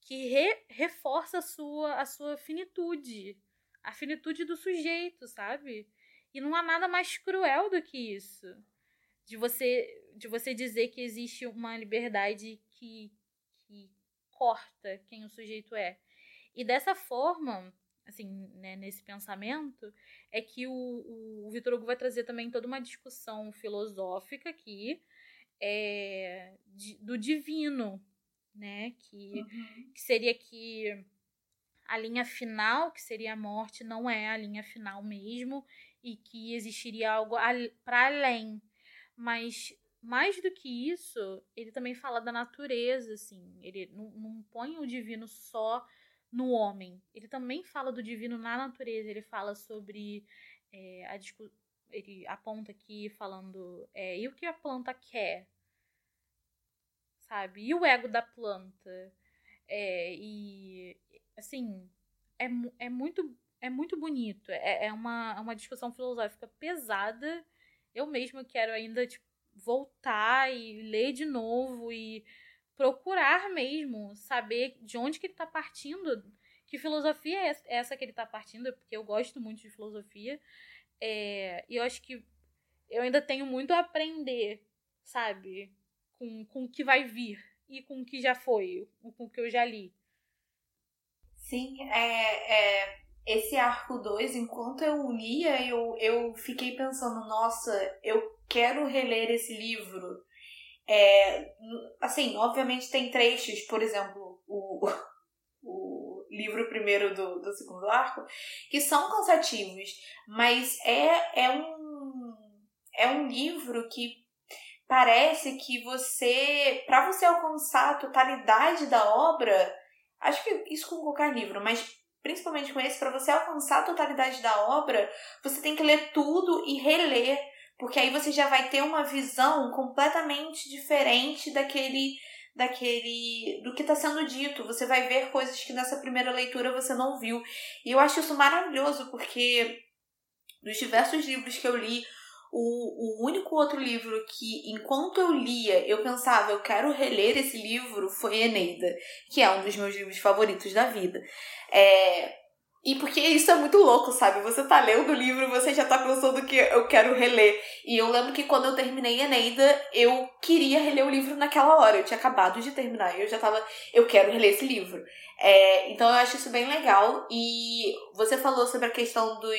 que re, reforça a sua, a sua finitude. A finitude do sujeito, sabe? E não há nada mais cruel do que isso. De você, de você dizer que existe uma liberdade que, que corta quem o sujeito é. E dessa forma, assim, né, nesse pensamento, é que o, o, o Vitor Hugo vai trazer também toda uma discussão filosófica aqui é, de, do divino, né? Que, uhum. que seria que a linha final, que seria a morte, não é a linha final mesmo, e que existiria algo para além. Mas mais do que isso, ele também fala da natureza, assim. Ele não, não põe o divino só no homem. Ele também fala do divino na natureza. Ele fala sobre é, a ele aponta aqui falando é, e o que a planta quer, sabe? E o ego da planta. É, e assim é, é muito é muito bonito. É, é uma, é uma discussão filosófica pesada. Eu mesma quero ainda tipo, voltar e ler de novo e procurar mesmo saber de onde que ele está partindo, que filosofia é essa que ele está partindo, porque eu gosto muito de filosofia. É, e eu acho que eu ainda tenho muito a aprender, sabe? Com, com o que vai vir e com o que já foi, com o que eu já li. Sim, é, é esse arco 2, enquanto eu lia, eu, eu fiquei pensando, nossa, eu quero reler esse livro. É, assim, obviamente tem trechos, por exemplo, o, o livro primeiro do, do segundo arco, que são cansativos, mas é, é, um, é um livro que parece que você, para você alcançar a totalidade da obra, acho que isso com qualquer livro, mas principalmente com esse, para você alcançar a totalidade da obra, você tem que ler tudo e reler, porque aí você já vai ter uma visão completamente diferente daquele daquele do que está sendo dito. Você vai ver coisas que nessa primeira leitura você não viu. E eu acho isso maravilhoso, porque dos diversos livros que eu li, o, o único outro livro que, enquanto eu lia, eu pensava, eu quero reler esse livro, foi Eneida, que é um dos meus livros favoritos da vida. É, e porque isso é muito louco, sabe? Você tá lendo o livro, você já tá pensando que eu quero reler. E eu lembro que quando eu terminei Eneida, eu queria reler o livro naquela hora. Eu tinha acabado de terminar e eu já tava. Eu quero reler esse livro. É, então eu acho isso bem legal. E você falou sobre a questão dos,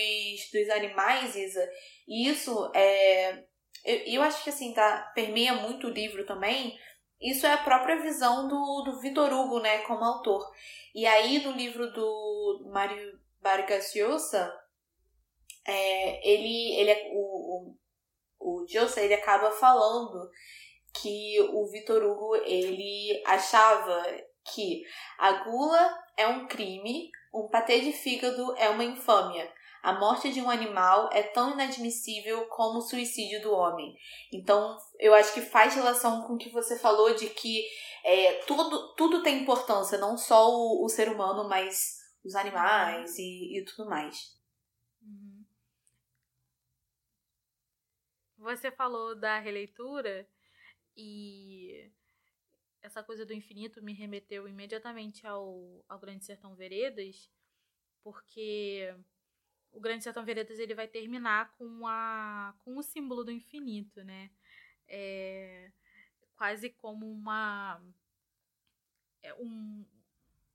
dos animais, Isa. E isso é. Eu, eu acho que assim, tá, permeia muito o livro também. Isso é a própria visão do, do Vitor Hugo, né, como autor. E aí, no livro do Mário Vargas Llosa, é, ele, ele é, o, o, o Llosa, ele acaba falando que o Vitor Hugo, ele achava que a gula é um crime, um patê de fígado é uma infâmia, a morte de um animal é tão inadmissível como o suicídio do homem. Então, eu acho que faz relação com o que você falou de que é, tudo, tudo tem importância, não só o, o ser humano, mas os animais e, e tudo mais. Uhum. Você falou da releitura e essa coisa do infinito me remeteu imediatamente ao, ao Grande Sertão Veredas, porque o Grande Sertão Veredas ele vai terminar com a com o símbolo do infinito, né? É quase como uma é um,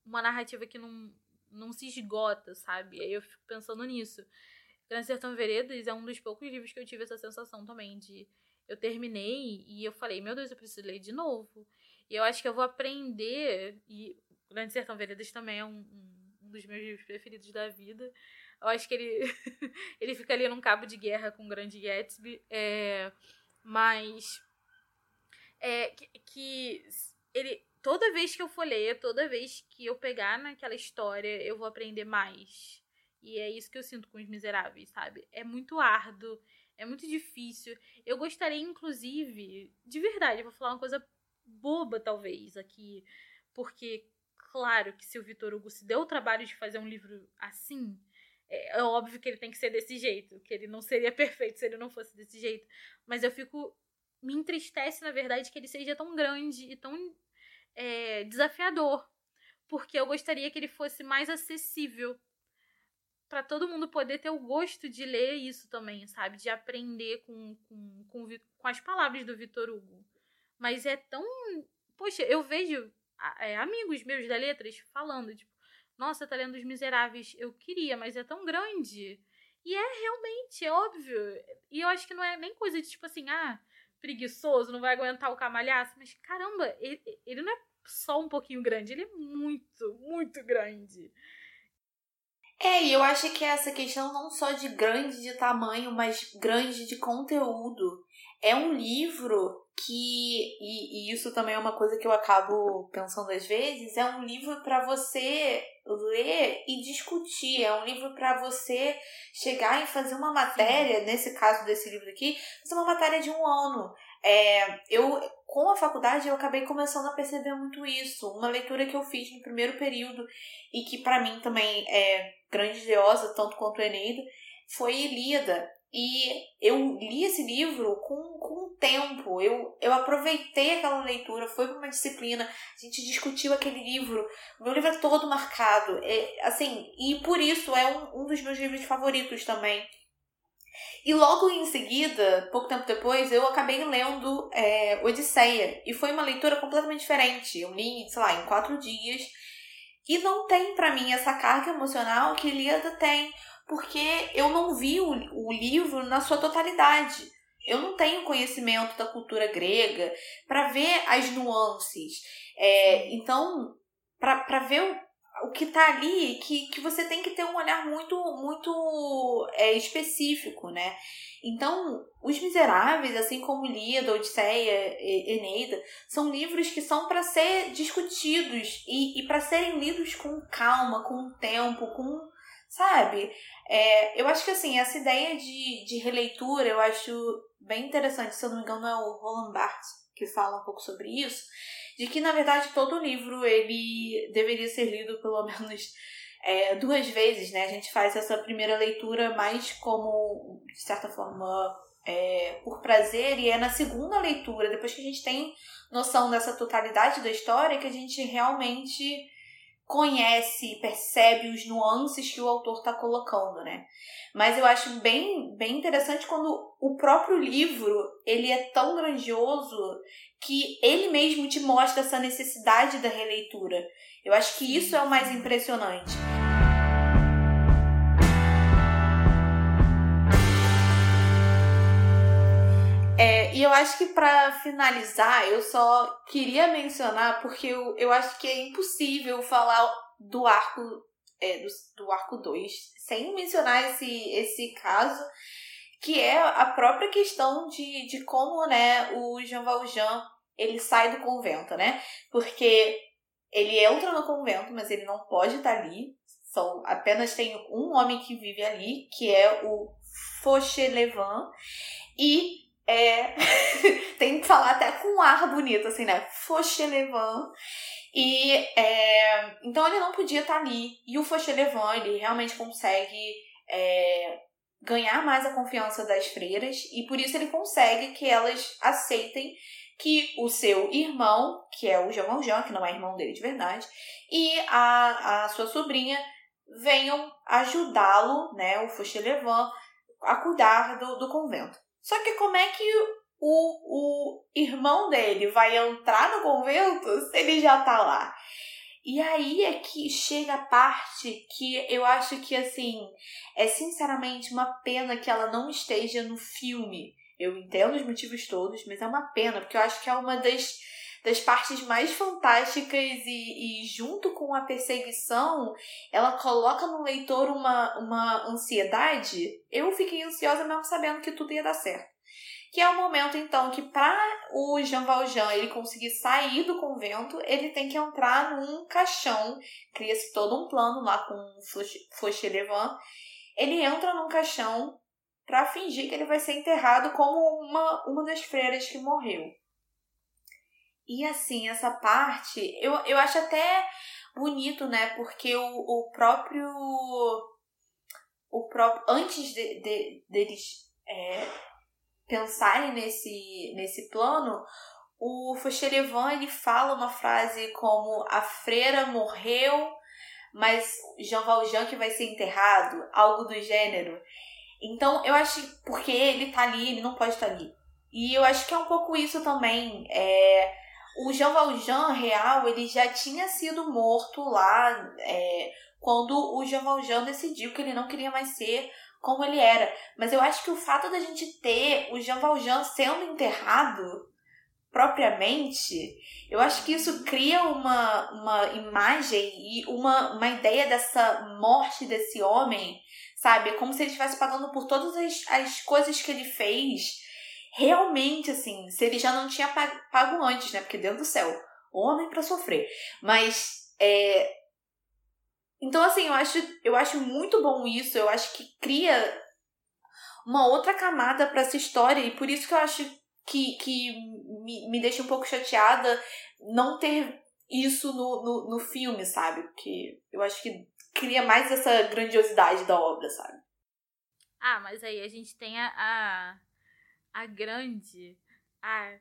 uma narrativa que não, não se esgota, sabe? Aí eu fico pensando nisso. Grande Sertão Veredas é um dos poucos livros que eu tive essa sensação também de eu terminei e eu falei, meu Deus, eu preciso ler de novo. E eu acho que eu vou aprender e Grande Sertão Veredas também é um, um, um dos meus livros preferidos da vida. Eu acho que ele, ele fica ali num cabo de guerra com o grande Gatsby. É, mas é, que, que ele toda vez que eu for ler, toda vez que eu pegar naquela história, eu vou aprender mais. E é isso que eu sinto com os miseráveis, sabe? É muito árduo, é muito difícil. Eu gostaria, inclusive, de verdade, vou falar uma coisa boba, talvez, aqui. Porque, claro que se o Vitor Hugo se deu o trabalho de fazer um livro assim, é, é óbvio que ele tem que ser desse jeito, que ele não seria perfeito se ele não fosse desse jeito. Mas eu fico. Me entristece, na verdade, que ele seja tão grande e tão é, desafiador. Porque eu gostaria que ele fosse mais acessível. para todo mundo poder ter o gosto de ler isso também, sabe? De aprender com, com, com, com as palavras do Vitor Hugo. Mas é tão. Poxa, eu vejo é, amigos meus da letras falando, tipo, nossa, tá lendo Os Miseráveis. Eu queria, mas é tão grande. E é realmente, é óbvio. E eu acho que não é nem coisa de tipo assim, ah, preguiçoso, não vai aguentar o camalhaço. Mas caramba, ele, ele não é só um pouquinho grande, ele é muito, muito grande. É, e eu acho que essa questão não só de grande de tamanho, mas grande de conteúdo. É um livro que, e, e isso também é uma coisa que eu acabo pensando às vezes, é um livro para você ler e discutir, é um livro para você chegar e fazer uma matéria, nesse caso desse livro aqui, fazer uma matéria de um ano. É, eu, com a faculdade, eu acabei começando a perceber muito isso. Uma leitura que eu fiz no primeiro período e que para mim também é grandiosa, tanto quanto Eneida, foi Ilíada. E eu li esse livro com, com o tempo. Eu, eu aproveitei aquela leitura, foi para uma disciplina, a gente discutiu aquele livro. O meu livro é todo marcado. É, assim, e por isso é um, um dos meus livros favoritos também. E logo em seguida, pouco tempo depois, eu acabei lendo é, Odisseia. E foi uma leitura completamente diferente. Eu li, sei lá, em quatro dias. E não tem para mim essa carga emocional que Ilíada tem, porque eu não vi o, o livro na sua totalidade. Eu não tenho conhecimento da cultura grega para ver as nuances. É, então, para ver o, o que está ali, que, que você tem que ter um olhar muito, muito é, específico, né? Então, Os Miseráveis, assim como Líada, Odisseia, Eneida, são livros que são para ser discutidos e, e para serem lidos com calma, com tempo, com. Sabe? É, eu acho que assim, essa ideia de, de releitura eu acho bem interessante. Se eu não me engano, é o Roland Barthes que fala um pouco sobre isso. De que, na verdade, todo livro ele deveria ser lido pelo menos é, duas vezes, né? A gente faz essa primeira leitura mais como, de certa forma, é, por prazer, e é na segunda leitura, depois que a gente tem noção dessa totalidade da história, que a gente realmente conhece, percebe os nuances que o autor está colocando, né? Mas eu acho bem, bem interessante quando o próprio livro ele é tão grandioso que ele mesmo te mostra essa necessidade da releitura. Eu acho que isso é o mais impressionante. Acho que para finalizar, eu só queria mencionar, porque eu, eu acho que é impossível falar do arco é, do, do arco 2 sem mencionar esse, esse caso, que é a própria questão de, de como né, o Jean Valjean ele sai do convento, né? Porque ele entra no convento, mas ele não pode estar ali. São, apenas tem um homem que vive ali, que é o Fauchelevent. E é, tem que falar até um ar bonito, assim, né? Fauchelevent. E é, então ele não podia estar ali. E o Fauchelevent, ele realmente consegue é, ganhar mais a confiança das freiras. E por isso ele consegue que elas aceitem que o seu irmão, que é o Jean Valjean, que não é irmão dele de verdade, e a, a sua sobrinha venham ajudá-lo, né, o Fauchelevent, a cuidar do, do convento. Só que como é que o, o irmão dele vai entrar no convento se ele já tá lá? E aí é que chega a parte que eu acho que, assim, é sinceramente uma pena que ela não esteja no filme. Eu entendo os motivos todos, mas é uma pena, porque eu acho que é uma das, das partes mais fantásticas e, e junto com a perseguição, ela coloca no leitor uma, uma ansiedade. Eu fiquei ansiosa mesmo sabendo que tudo ia dar certo. Que é o momento, então, que para o Jean Valjean ele conseguir sair do convento, ele tem que entrar num caixão. Cria-se todo um plano lá com Fauchelevent. Ele entra num caixão para fingir que ele vai ser enterrado como uma, uma das freiras que morreu. E assim, essa parte, eu, eu acho até bonito, né? Porque o, o próprio. O próprio. Antes de, de, deles é, pensarem nesse, nesse plano, o Fauchelevent ele fala uma frase como a freira morreu, mas Jean Valjean que vai ser enterrado, algo do gênero. Então, eu acho porque ele tá ali, ele não pode estar tá ali. E eu acho que é um pouco isso também. É, o Jean Valjean real, ele já tinha sido morto lá é, quando o Jean Valjean decidiu que ele não queria mais ser como ele era. Mas eu acho que o fato da gente ter o Jean Valjean sendo enterrado propriamente, eu acho que isso cria uma, uma imagem e uma, uma ideia dessa morte desse homem, sabe? Como se ele estivesse pagando por todas as, as coisas que ele fez. Realmente, assim, se ele já não tinha pago antes, né? Porque Deus do céu, homem para sofrer. Mas, é... Então, assim, eu acho, eu acho muito bom isso. Eu acho que cria uma outra camada para essa história. E por isso que eu acho que, que me, me deixa um pouco chateada não ter isso no, no, no filme, sabe? Porque eu acho que cria mais essa grandiosidade da obra, sabe? Ah, mas aí a gente tem a, a, a grande, a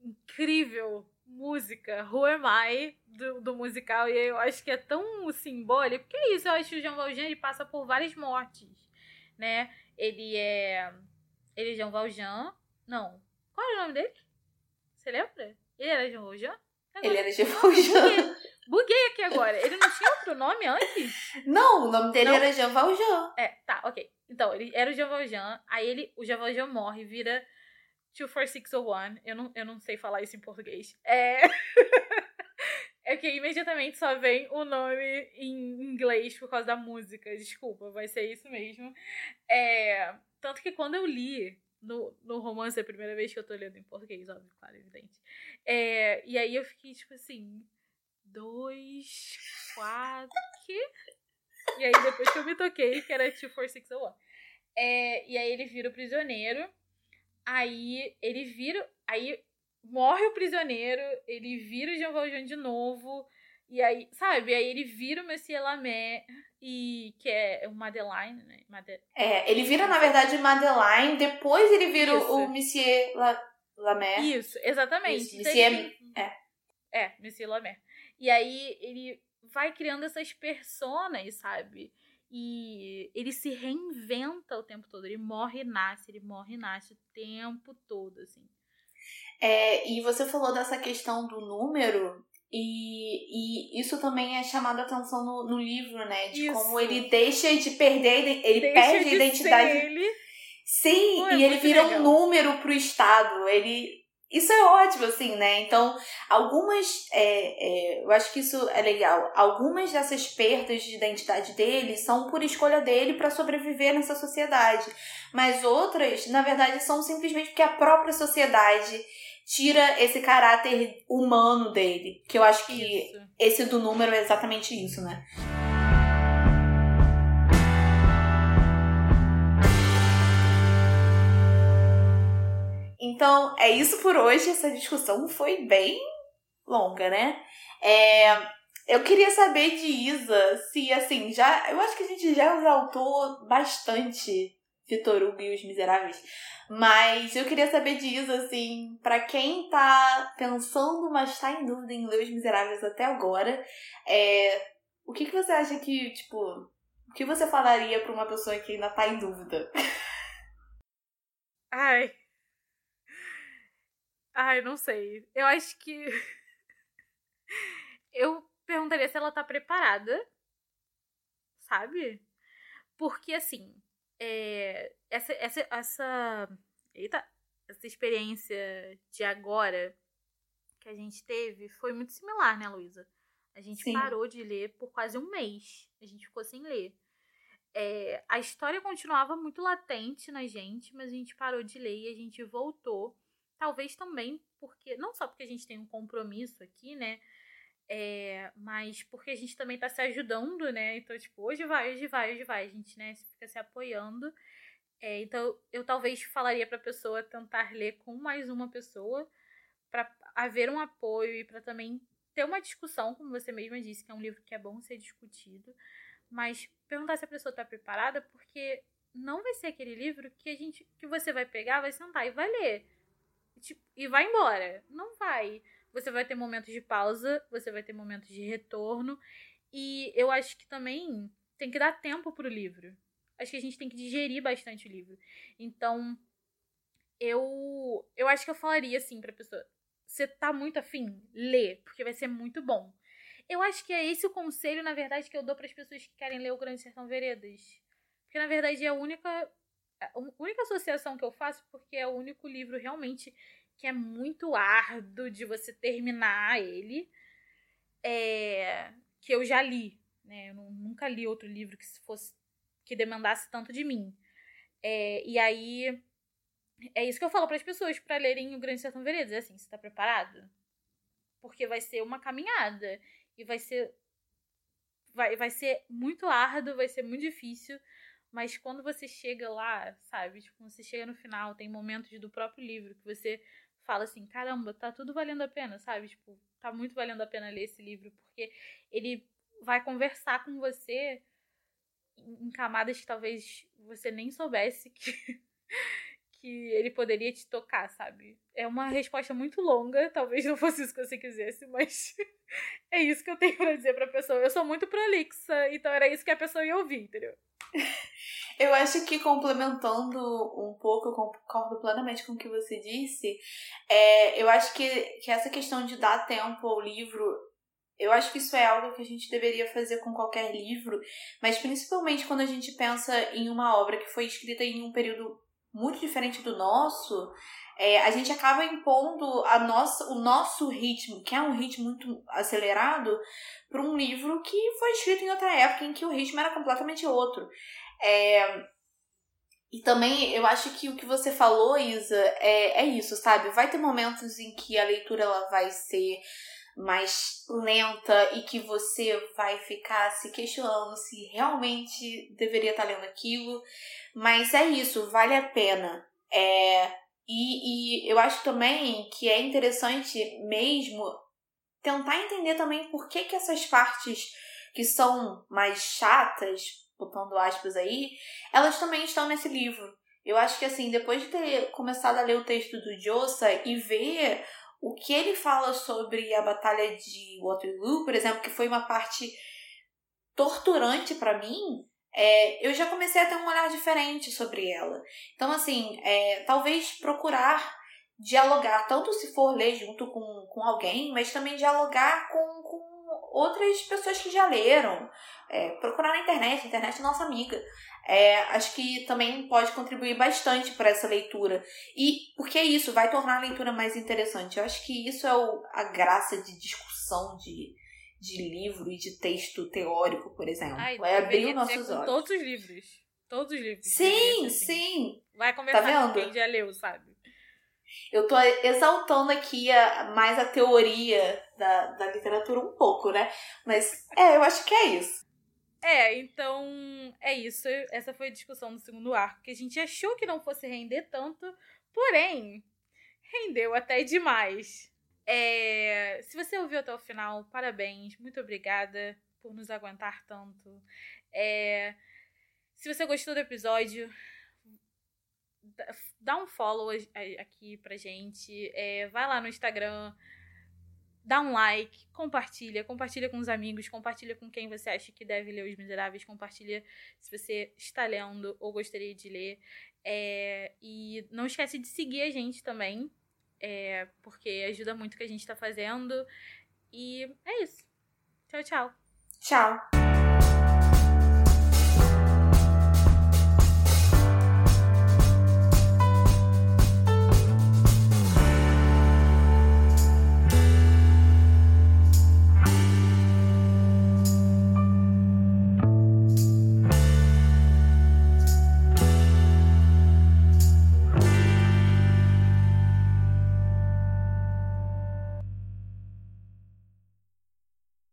incrível música Who Am I do, do musical e eu acho que é tão simbólico porque é isso, eu acho que o Jean Valjean ele passa por várias mortes, né? Ele é ele é Jean Valjean, não, qual era o nome dele? Você lembra? Ele era Jean Valjean? Ele era Jean Valjean. Buguei, buguei aqui agora. Ele não tinha outro nome antes? Não, o nome dele não? era Jean Valjean. É, tá, ok. Então, ele era o Jean Valjean. Aí ele, o Jean Valjean morre, vira 24601. Eu não, eu não sei falar isso em português. É. é que imediatamente só vem o nome em inglês por causa da música. Desculpa, vai ser isso mesmo. É. Tanto que quando eu li no, no romance é a primeira vez que eu tô lendo em português, óbvio, claro, evidente. É, e aí eu fiquei tipo assim, dois, quatro, que? E aí depois que eu me toquei, que era 24601. É, e aí ele vira o prisioneiro. Aí ele vira. Aí morre o prisioneiro, ele vira o Jean Valjean de novo. E aí, sabe? Aí ele vira o Monsieur Lamé, e que é o Madeline, né? Made... É, ele vira, na verdade, Madeline, depois ele vira Isso. o Monsieur La... Lamé. Isso, exatamente. Isso, então, Monsieur... Ele... É. É, Monsieur Lamé. E aí ele vai criando essas personas, sabe? E ele se reinventa o tempo todo. Ele morre e nasce, ele morre e nasce o tempo todo, assim. É, e você falou dessa questão do número, e, e isso também é chamado a atenção no, no livro, né? De isso. como ele deixa de perder, ele deixa perde a identidade. ele. Sim, Pô, é e ele vira legal. um número pro Estado. Ele. Isso é ótimo, assim, né? Então, algumas. É, é, eu acho que isso é legal. Algumas dessas perdas de identidade dele são por escolha dele para sobreviver nessa sociedade. Mas outras, na verdade, são simplesmente porque a própria sociedade tira esse caráter humano dele. Que eu acho que isso. esse do número é exatamente isso, né? Então, é isso por hoje. Essa discussão foi bem longa, né? É, eu queria saber de Isa se, assim, já. Eu acho que a gente já exaltou bastante Vitor Hugo e os Miseráveis. Mas eu queria saber disso, assim, para quem tá pensando, mas tá em dúvida em ler Os Miseráveis até agora, é, o que, que você acha que, tipo, o que você falaria pra uma pessoa que ainda tá em dúvida? Ai. Ai, não sei. Eu acho que. eu perguntaria se ela tá preparada. Sabe? Porque, assim, é, essa, essa, essa, eita, essa experiência de agora que a gente teve foi muito similar, né, Luísa? A gente Sim. parou de ler por quase um mês. A gente ficou sem ler. É, a história continuava muito latente na gente, mas a gente parou de ler e a gente voltou. Talvez também porque, não só porque a gente tem um compromisso aqui, né? É, mas porque a gente também tá se ajudando, né? Então, tipo, hoje vai, hoje vai, hoje vai. A gente, né, fica se apoiando. É, então, eu talvez falaria pra pessoa tentar ler com mais uma pessoa para haver um apoio e para também ter uma discussão, como você mesma disse, que é um livro que é bom ser discutido. Mas perguntar se a pessoa tá preparada, porque não vai ser aquele livro que a gente que você vai pegar, vai sentar e vai ler. Tipo, e vai embora. Não vai. Você vai ter momentos de pausa, você vai ter momentos de retorno. E eu acho que também tem que dar tempo pro livro. Acho que a gente tem que digerir bastante o livro. Então, eu eu acho que eu falaria assim pra pessoa: você tá muito afim? Lê, porque vai ser muito bom. Eu acho que é esse o conselho, na verdade, que eu dou para as pessoas que querem ler O Grande Sertão Veredas. Porque, na verdade, é a única, a única associação que eu faço, porque é o único livro realmente que é muito árduo de você terminar ele. É, que eu já li. Né? Eu nunca li outro livro que fosse que demandasse tanto de mim. É, e aí é isso que eu falo para as pessoas para lerem o Grande Sertão Veredas. É assim, você tá preparado? Porque vai ser uma caminhada. E vai ser. Vai, vai ser muito árduo, vai ser muito difícil. Mas quando você chega lá, sabe? Tipo, quando você chega no final, tem momentos do próprio livro que você fala assim: caramba, tá tudo valendo a pena, sabe? Tipo, tá muito valendo a pena ler esse livro. Porque ele vai conversar com você em camadas que talvez você nem soubesse que que ele poderia te tocar, sabe? É uma resposta muito longa, talvez não fosse isso que você quisesse, mas é isso que eu tenho para dizer pra pessoa. Eu sou muito prolixa, então era isso que a pessoa ia ouvir, entendeu? Eu acho que complementando um pouco, eu concordo plenamente com o que você disse. É, eu acho que, que essa questão de dar tempo ao livro eu acho que isso é algo que a gente deveria fazer com qualquer livro, mas principalmente quando a gente pensa em uma obra que foi escrita em um período muito diferente do nosso, é, a gente acaba impondo a nossa, o nosso ritmo, que é um ritmo muito acelerado, para um livro que foi escrito em outra época em que o ritmo era completamente outro. É, e também eu acho que o que você falou, Isa, é, é isso, sabe? Vai ter momentos em que a leitura ela vai ser mais lenta e que você vai ficar se questionando se realmente deveria estar lendo aquilo. Mas é isso, vale a pena. É, e, e eu acho também que é interessante mesmo tentar entender também por que, que essas partes que são mais chatas, botando aspas aí, elas também estão nesse livro. Eu acho que assim, depois de ter começado a ler o texto do Jossa e ver o que ele fala sobre a batalha de Waterloo, por exemplo, que foi uma parte torturante para mim, é, eu já comecei a ter um olhar diferente sobre ela. Então, assim, é, talvez procurar dialogar, tanto se for ler junto com, com alguém, mas também dialogar com, com outras pessoas que já leram. É, procurar na internet, a internet é nossa amiga é, acho que também pode contribuir bastante para essa leitura. E porque isso vai tornar a leitura mais interessante. Eu acho que isso é o, a graça de discussão de, de livro e de texto teórico, por exemplo. Ai, é abrir nossos olhos. Todos os livros. Todos os livros. Sim, assim. sim. Vai conversar tá com quem já leu, sabe? Eu tô exaltando aqui a, mais a teoria da, da literatura um pouco, né? Mas é, eu acho que é isso. É, então é isso. Essa foi a discussão do segundo arco, que a gente achou que não fosse render tanto, porém, rendeu até demais. É, se você ouviu até o final, parabéns, muito obrigada por nos aguentar tanto. É, se você gostou do episódio, dá um follow aqui pra gente. É, vai lá no Instagram, dá um like, compartilha, compartilha com os amigos, compartilha com quem você acha que deve ler Os Miseráveis, compartilha se você está lendo ou gostaria de ler. É, e não esquece de seguir a gente também, é, porque ajuda muito o que a gente está fazendo. E é isso. Tchau, tchau. Tchau.